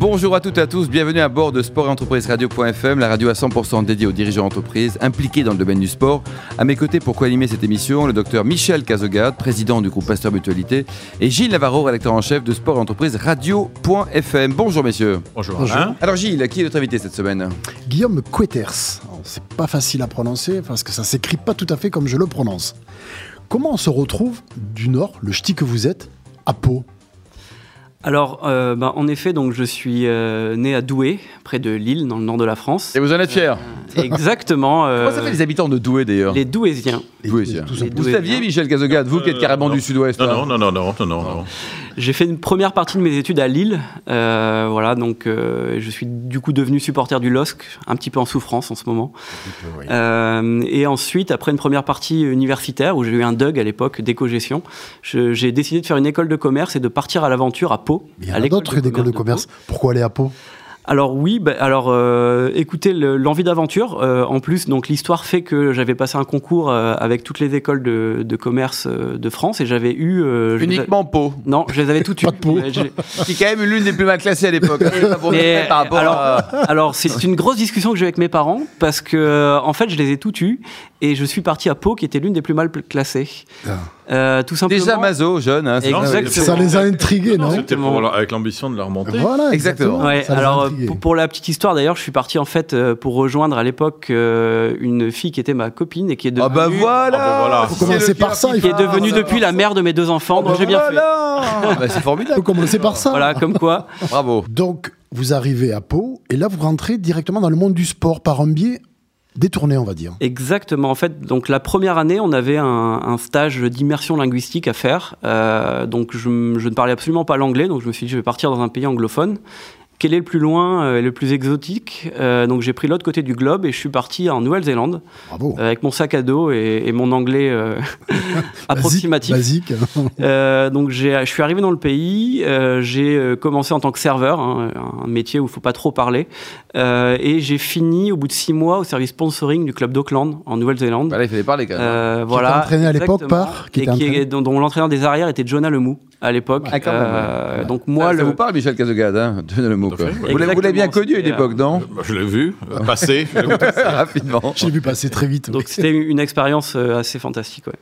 Bonjour à toutes et à tous, bienvenue à bord de Sport et Entreprise Radio.fm, la radio à 100% dédiée aux dirigeants d'entreprise impliqués dans le domaine du sport. À mes côtés pour co-animer cette émission, le docteur Michel Cazogade, président du groupe Pasteur Mutualité, et Gilles Navarro, rédacteur en chef de Sport et Entreprise Radio.fm. Bonjour messieurs. Bonjour. Bonjour. Alors Gilles, qui est notre invité cette semaine? Guillaume Queters. C'est pas facile à prononcer parce que ça s'écrit pas tout à fait comme je le prononce. Comment on se retrouve du Nord, le ch'ti que vous êtes, à Pau? Alors, euh, bah, en effet, donc je suis euh, né à Douai, près de Lille, dans le nord de la France. Et vous en êtes fiers Exactement. euh, Comment ça fait les habitants de Douai d'ailleurs? les Douaisiens. Douaisiens. Les simplement. Vous Douaisiens. saviez Michel Cazogade, vous qui êtes carrément non. du sud-ouest Non, là non, non, non, non, non, non, non. J'ai fait une première partie de mes études à Lille. euh, voilà, donc euh, je suis du coup devenu supporter du LOSC, un petit peu en souffrance en ce moment. Euh, et ensuite, après une première partie universitaire où j'ai eu un DUG à l'époque d'éco-gestion, j'ai décidé de faire une école de commerce et de partir à l'aventure à Pau. Mais il y en a d'autres d'écoles de commerce. Pourquoi aller à Pau? Alors oui, bah, alors euh, écoutez le- l'envie d'aventure. euh, en plus, donc l'histoire fait que j'avais passé un concours euh, avec toutes les écoles de, de commerce euh, de France et j'avais eu euh, je Uniquement Pau, Non, je les avais toutes eues. Qui est quand même l'une des plus mal classées à l'époque. par rapport alors, à... alors c'est une grosse discussion que j'ai eu avec mes parents parce que euh, en fait je les ai toutes eues et je suis parti à Pau qui était l'une des plus mal classées. Ah. Euh, tout simplement. Déjà Mazo, jeune. Hein. Ça les a intrigués, non, C'était pour la- avec l'ambition de la remonter. Voilà, Exactement. Ouais, alors pour, pour la petite histoire d'ailleurs, je suis parti en fait euh, pour rejoindre à l'époque euh, une fille qui était ma copine et qui est devenue, Ah bah voilà, Ah bah voilà. Faut commencer par ça, qui est faut- devenue depuis la mère de mes deux enfants, donc Bah j'ai bien fait. voilà. Bah, c'est formidable. peut commencer par ça. Voilà, comme quoi. Bravo. Donc, vous arrivez à Pau et là, vous rentrez directement dans le monde du sport par un biais détourné, on va dire. Exactement. En fait, donc la première année, on avait un, stage d'immersion linguistique à faire. Euh, donc je, je ne parlais absolument pas l'anglais, donc je me suis dit je vais partir dans un pays anglophone. Quel est le plus loin euh, et le plus exotique Euh, Donc j'ai pris l'autre côté du globe et je suis parti en Nouvelle-Zélande Bravo. euh, avec mon sac à dos et, et mon anglais euh, approximatif. Basique. Euh, donc j'ai- je suis arrivé dans le pays, euh, j'ai commencé en tant que serveur, hein, un métier où il faut pas trop parler, euh, et j'ai fini au bout de six mois au service sponsoring du club d'Auckland en Nouvelle-Zélande. Bah là, il fallait parler quand même. Euh, voilà. entraîné à l'époque par- qui et était qui est- dont, dont l'entraîneur des arrières était Jonah Lemou à l'époque. Ah, Euh, ouais. Donc moi, ça, ça le, vous parle, Michel Cazogade, hein le mot. Quoi. fait, Vous l'avez vous l'avez bien connu à une époque, non Je l'ai vu euh, passer. je l'ai vu passer. Rapidement. Je l'ai vu passer très vite. donc c'était une expérience euh, assez fantastique. Ouais.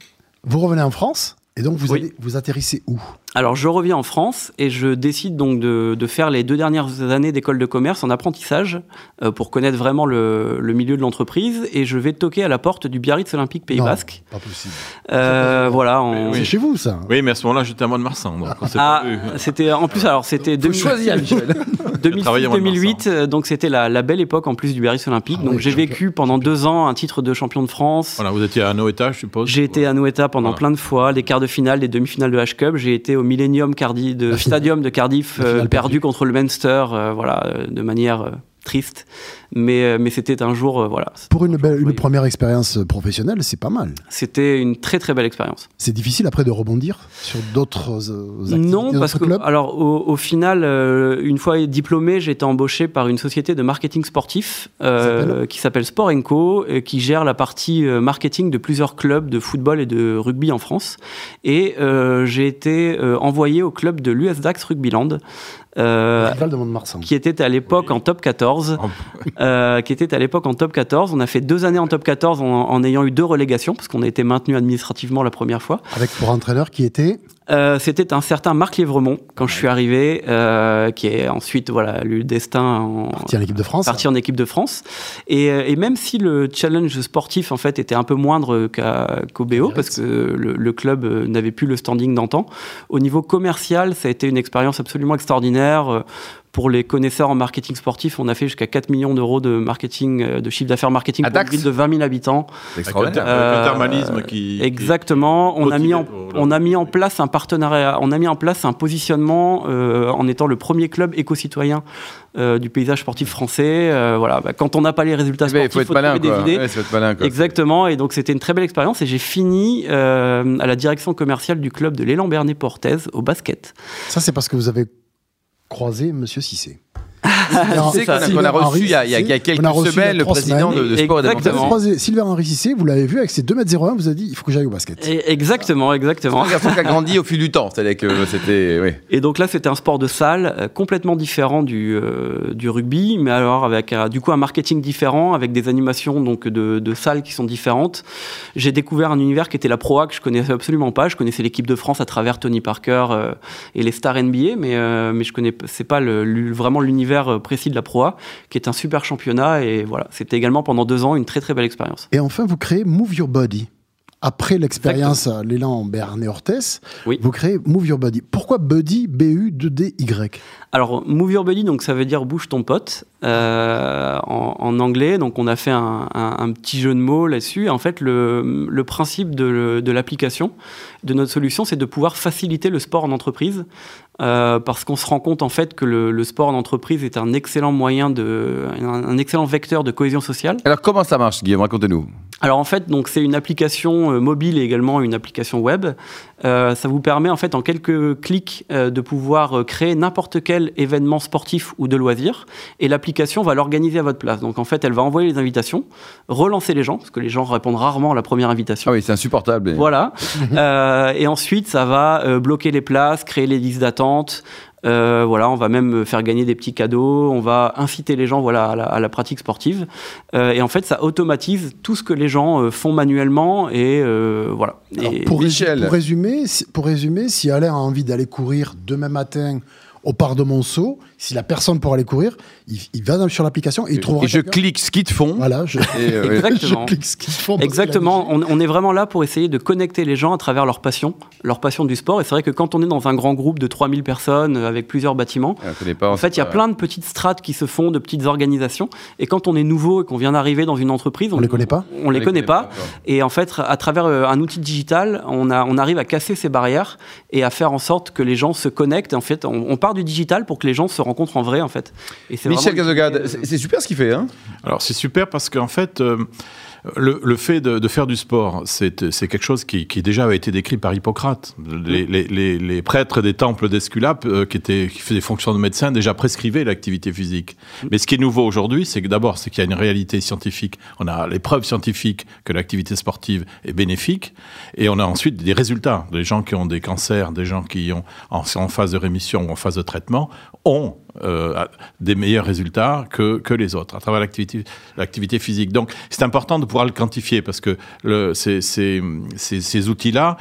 Vous revenez en France et donc vous, Oui. allez, vous atterrissez où? Alors je reviens en France et je décide donc de, de faire les deux dernières années d'école de commerce en apprentissage euh, pour connaître vraiment le, le milieu de l'entreprise et je vais toquer à la porte du Biarritz Olympique Pays Non, Basque. Pas possible. Euh, voilà. C'est chez vous, ça Oui, mais à ce moment-là, j'étais à mois de Marsan. Ah, c'était en plus alors c'était Faut 2000 choisir, Michel. travaillé à Mont-de-Marsan. 2006-2008, euh, donc c'était la, la belle époque en plus du Biarritz Olympique. Ah donc j'ai vécu pendant deux ans un titre de champion de France. Voilà, vous étiez à Noeta, je suppose. J'ai été à Noeta pendant Voilà. plein de fois, les quarts de finale, les demi-finales de H-Cup. J'ai été au Millennium Cardi de. Stadium de Cardiff, euh, perdu contre le Munster, euh, voilà, euh, de manière triste. Mais, euh, mais c'était un jour, euh, voilà, Pour une, belle, une Oui. première expérience professionnelle, c'est pas mal. c'était une très très belle expérience. C'est difficile après de rebondir sur d'autres euh, Non, parce que clubs alors au, au final, euh, une fois diplômé, j'ai été embauché par une société de marketing sportif euh, qui s'appelle? Sport Co, euh, qui gère la partie euh, marketing de plusieurs clubs de football et de rugby en France. Et euh, j'ai été euh, envoyé au club de l'US Dax Rugbyland. Euh, de Mont-de-Marsan. qui était à l'époque en top 14, Oh. euh, qui était à l'époque en top 14. On a fait deux années en top 14 en, en ayant eu deux relégations parce qu'on a été maintenu administrativement la première fois. Avec pour entraîneur qui était Euh, c'était un certain Marc Lièvremont quand je suis arrivé, euh, qui est ensuite voilà eu le destin en parti en équipe de France. parti en équipe de France. Et, euh, et même si le challenge sportif en fait était un peu moindre qu'à- qu'au BO, parce que le, le club euh, n'avait plus le standing d'antan, au niveau commercial, ça a été une expérience absolument extraordinaire. Euh, Pour les connaisseurs en marketing sportif, on a fait jusqu'à 4 millions d'euros de marketing, euh, de chiffre d'affaires marketing À pour une ville de 20 000 habitants. Extraordinaire. avec le Euh, thermalisme qui. Exactement. qui On a mis en, on a mis en place un partenariat, on a mis en place un positionnement euh, en étant le premier club éco-citoyen euh, du paysage sportif français. Euh, voilà. Bah, quand on n'a pas les résultats Eh ben, sportifs, Il faut être malin, des idées. Ouais, faut être malin, quoi. Exactement. Et donc c'était une très belle expérience. Et j'ai fini euh, à la direction commerciale du club de l'élan Bernet Portez au basket. Ça, c'est parce que vous avez croisé Monsieur Cissé. Tu sais qu'on a, qu'on a reçu il y a, il y a- il y a quelques a a semaines le président de, de sport et Exactement. Croisé Sylvain Henry Cissé, vous l'avez vu avec ses 2m01, vous avez dit il faut que j'aille au basket. Et- exactement, exactement. C'est un garçon qui a grandi au fil du temps. C'est-à-dire que c'était. Oui. Et donc là, c'était un sport de salle euh, complètement différent du, euh, du rugby, mais alors avec euh, du coup un marketing différent, avec des animations donc de, de salles qui sont différentes. J'ai découvert un univers qui était la Pro A que je connaissais absolument pas. Je connaissais l'équipe de France à travers Tony Parker euh, et les stars NBA, mais euh, mais je connais c'est pas le, le- vraiment l'univers euh, précis de la Pro A, qui est un super championnat. Et voilà, c'était également pendant deux ans une très très belle expérience. Et enfin, vous créez Move Your Body. Après l'expérience à l'élan Bernet Ortès, Oui. vous créez Move Your Body. Pourquoi Buddy B-U-D-D-Y Alors, Move Your Body, donc ça veut dire bouge ton pote euh, en, en anglais. Donc, on a fait un, un- un petit jeu de mots là-dessus. En fait, le, le principe de, de l'application, de notre solution, c'est de pouvoir faciliter le sport en entreprise. Euh, parce qu'on se rend compte en fait que le, le sport en entreprise est un excellent moyen de, un, un excellent vecteur de cohésion sociale. Alors, comment ça marche, Guillaume? Racontez-nous. Alors en fait, donc c'est une application euh, mobile et également une application web. Euh, ça vous permet en fait en quelques clics euh, de pouvoir créer n'importe quel événement sportif ou de loisir et l'application va l'organiser à votre place. Donc en fait, elle va envoyer les invitations, relancer les gens parce que les gens répondent rarement à la première invitation. Ah oui, c'est insupportable. Voilà. Et ensuite, ça va bloquer les places, créer les listes d'attente. Euh, voilà, on va même faire gagner des petits cadeaux. On va inciter les gens, voilà, à la, à la pratique sportive. Euh, et en fait, ça automatise tout ce que les gens euh, font manuellement. Et euh, voilà. Alors, Et- pour, Michel. résu- pour résumer, si- pour résumer, si Alain a envie d'aller courir demain matin au parc de Monceau, si la personne pour aller courir, il, il va sur l'application et il trouvera Et je clique ski de fond. Voilà, je, Et, euh. Exactement. je clique ce qu'ils font. Exactement. On, on est vraiment là pour essayer de connecter les gens à travers leur passion, leur passion du sport. Et c'est vrai que quand on est dans un grand groupe de 3000 personnes euh, avec plusieurs bâtiments, On connaît pas, En fait, il y a plein de petites strates qui se font, de petites organisations. Et quand on est nouveau et qu'on vient d'arriver dans une entreprise, On les connaît pas On les connaît pas. Et en fait, à travers euh, un outil digital, on, a, on arrive à casser ces barrières et à faire en sorte que les gens se connectent. En fait, on, on part du digital pour que les gens se rencontrent en vrai, en fait. Et c'est Michel Cazogade, c'est c'est super ce qu'il fait. Hein Alors c'est super parce qu'en fait, euh, le, le fait de, de faire du sport, c'est c'est quelque chose qui, qui déjà avait été décrit par Hippocrate. Les, les- les- les prêtres des temples d'Esculape, euh, qui, étaient, qui faisaient des fonctions de médecin, déjà prescrivaient l'activité physique. Mais ce qui est nouveau aujourd'hui, c'est que d'abord, c'est qu'il y a une réalité scientifique. On a les preuves scientifiques que l'activité sportive est bénéfique, et on a ensuite des résultats. Des gens qui ont des cancers, des gens qui ont en, en phase de rémission ou en phase de traitement, ont des meilleurs résultats que, que les autres à travers l'activité physique. Donc c'est important de pouvoir le quantifier parce que le, ces, ces, ces, ces outils-là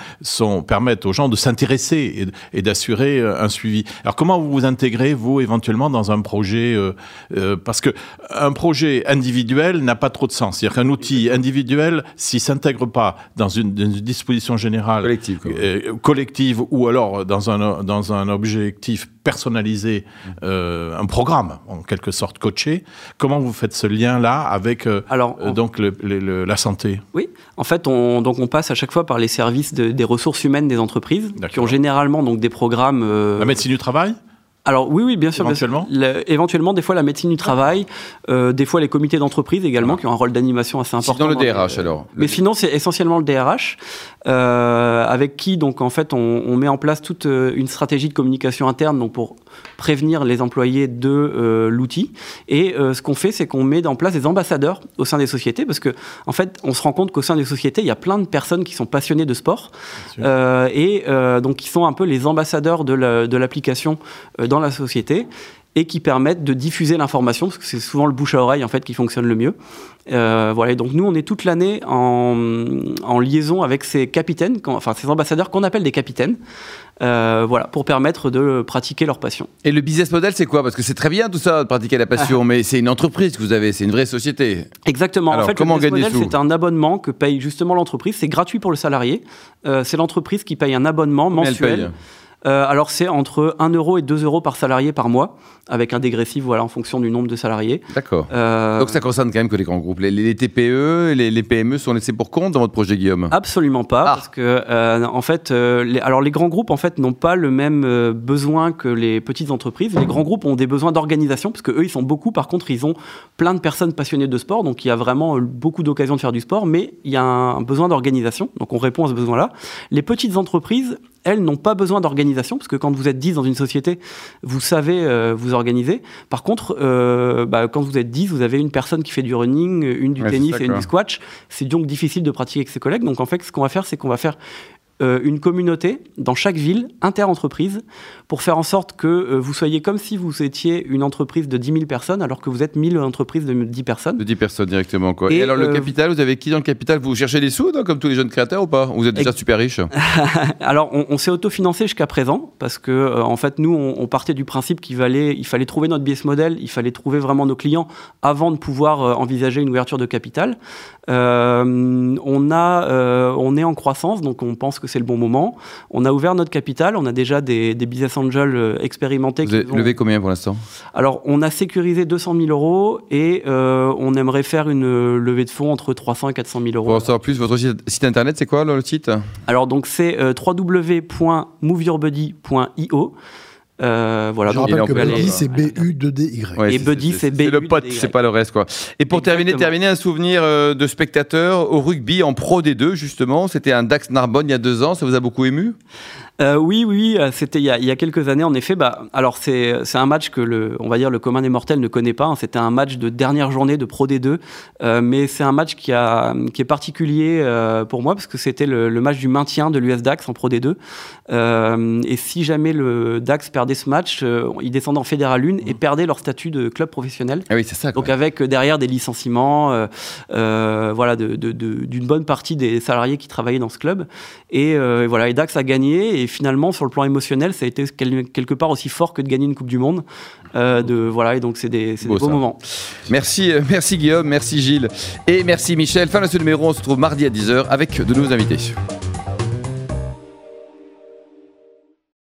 permettent aux gens de s'intéresser et, et d'assurer euh, un suivi. Alors comment vous vous intégrez vous éventuellement dans un projet euh, euh, parce que un projet individuel n'a pas trop de sens. C'est-à-dire qu'un outil individuel s'il s'intègre pas dans une, disposition générale Collective, euh, collective ou alors dans un, dans un objectif personnalisé, euh, un programme en quelque sorte coaché. Comment vous faites ce lien-là avec euh, Alors, euh, donc le- le- le- la santé? Oui, en fait, on, donc on passe à chaque fois par les services de- des ressources humaines des entreprises, qui ont généralement donc des programmes. La médecine du travail? Alors oui, oui, bien sûr. bien sûr. Éventuellement Le- éventuellement, des fois la médecine du travail, euh, des fois les comités d'entreprise également, qui ont un rôle d'animation assez important. Le dans les- DRH, alors. Mais sinon, c'est essentiellement le DRH, euh, avec qui, donc, en fait, on, on met en place toute euh, une stratégie de communication interne donc, pour prévenir les employés de euh, l'outil. Et euh, ce qu'on fait, c'est qu'on met en place des ambassadeurs au sein des sociétés, parce que, en fait, on se rend compte qu'au sein des sociétés, il y a plein de personnes qui sont passionnées de sport, euh, et donc qui sont un peu les ambassadeurs de la- de l'application dans la société et qui permettent de diffuser l'information, parce que c'est souvent le bouche à oreille en fait qui fonctionne le mieux. Euh, voilà, et donc nous on est toute l'année en, en liaison avec ces capitaines, enfin ces ambassadeurs qu'on appelle des capitaines, euh, voilà, pour permettre de pratiquer leur passion. Et le business model, c'est quoi? Parce que c'est très bien tout ça, de pratiquer la passion, mais c'est une entreprise que vous avez, c'est une vraie société. Exactement. Alors, en fait, comment le business model, c'est un abonnement que paye justement l'entreprise. C'est gratuit pour le salarié. Euh, c'est l'entreprise qui paye un abonnement Combien elle mensuel. paye? Euh, alors c'est entre 1 euro et 2 euros par salarié par mois, avec un dégressif voilà, en fonction du nombre de salariés. D'accord. Euh, Donc ça concerne quand même que les grands groupes. Les, les TPE, les, les PME sont laissés pour compte dans votre projet, Guillaume? Absolument pas, Ah. parce que euh, en fait, les, alors les grands groupes en fait n'ont pas le même besoin que les petites entreprises. Les grands groupes ont des besoins d'organisation, parce que eux ils sont beaucoup. Par contre, ils ont plein de personnes passionnées de sport, donc il y a vraiment beaucoup d'occasions de faire du sport, mais il y a un besoin d'organisation. Donc on répond à ce besoin-là. Les petites entreprises elles n'ont pas besoin d'organisation, parce que quand vous êtes 10 dans une société, vous savez euh, vous organiser. Par contre, euh, bah, quand vous êtes 10, vous avez une personne qui fait du running, une du Ouais, tennis et une du squash. C'est donc difficile de pratiquer avec ses collègues. Donc en fait, ce qu'on va faire, c'est qu'on va faire euh, une communauté dans chaque ville, inter-entreprise, pour faire en sorte que euh, vous soyez comme si vous étiez une entreprise de 10 000 personnes, alors que vous êtes 1000 entreprises de 10 personnes. De 10 personnes directement. Quoi. Et, Et, alors, le euh, capital, vous avez qui dans le capital? Vous cherchez des sous, comme tous les jeunes créateurs ou pas? Ou Vous êtes déjà super riche? Alors, on, on s'est autofinancé jusqu'à présent parce que, en fait, nous, on, on partait du principe qu'il fallait, il fallait trouver notre business model, il fallait trouver vraiment nos clients avant de pouvoir envisager une ouverture de capital. On a, on est en croissance, donc on pense que c'est le bon moment. On a ouvert notre capital, on a déjà des, des business angels euh, expérimentés. Vous avez ont- levé combien pour l'instant? Alors, on a sécurisé 200 000 euros et euh, on aimerait faire une euh, levée de fonds entre 300 et 400 000 euros. Pour en savoir plus, votre site, site internet, c'est quoi le site? Alors donc c'est euh, www.moveyourbuddy.io. Euh, voilà, Je rappelle que Buddy, c'est B-U-D-D-Y. Ouais, Et Buddy, c'est C'est le pote, c'est pas le reste, quoi. Et pour terminer, terminer, un souvenir euh, de spectateur au rugby en Pro D2, justement. C'était un Dax Narbonne il y a deux ans. Ça vous a beaucoup ému? Euh, oui, oui, euh, c'était il, y a- il y a quelques années en effet. Bah, alors c'est un match que le, on va dire le commun des mortels ne connaît pas. hein. C'était un match de dernière journée de Pro D2, euh, mais c'est un match qui a qui est particulier euh, pour moi parce que c'était le, le match du maintien de l'US Dax en Pro D2. Euh, et si jamais le Dax perdait ce match, ils descendaient en Fédéral 1 et perdaient leur statut de club professionnel. Ah oui, c'est ça. quoi. Donc avec derrière des licenciements, voilà, de- de- de- d'une bonne partie des salariés qui travaillaient dans ce club. Et voilà, et Dax a gagné. Et finalement, sur le plan émotionnel, ça a été quel- quelque part aussi fort que de gagner une Coupe du Monde. Euh, de voilà, et donc c'est des, c'est Beau, des beaux ça. moments. Merci, euh, merci Guillaume, merci Gilles et merci Michel. Fin de ce numéro, on se retrouve mardi à 10h avec de nouveaux invités.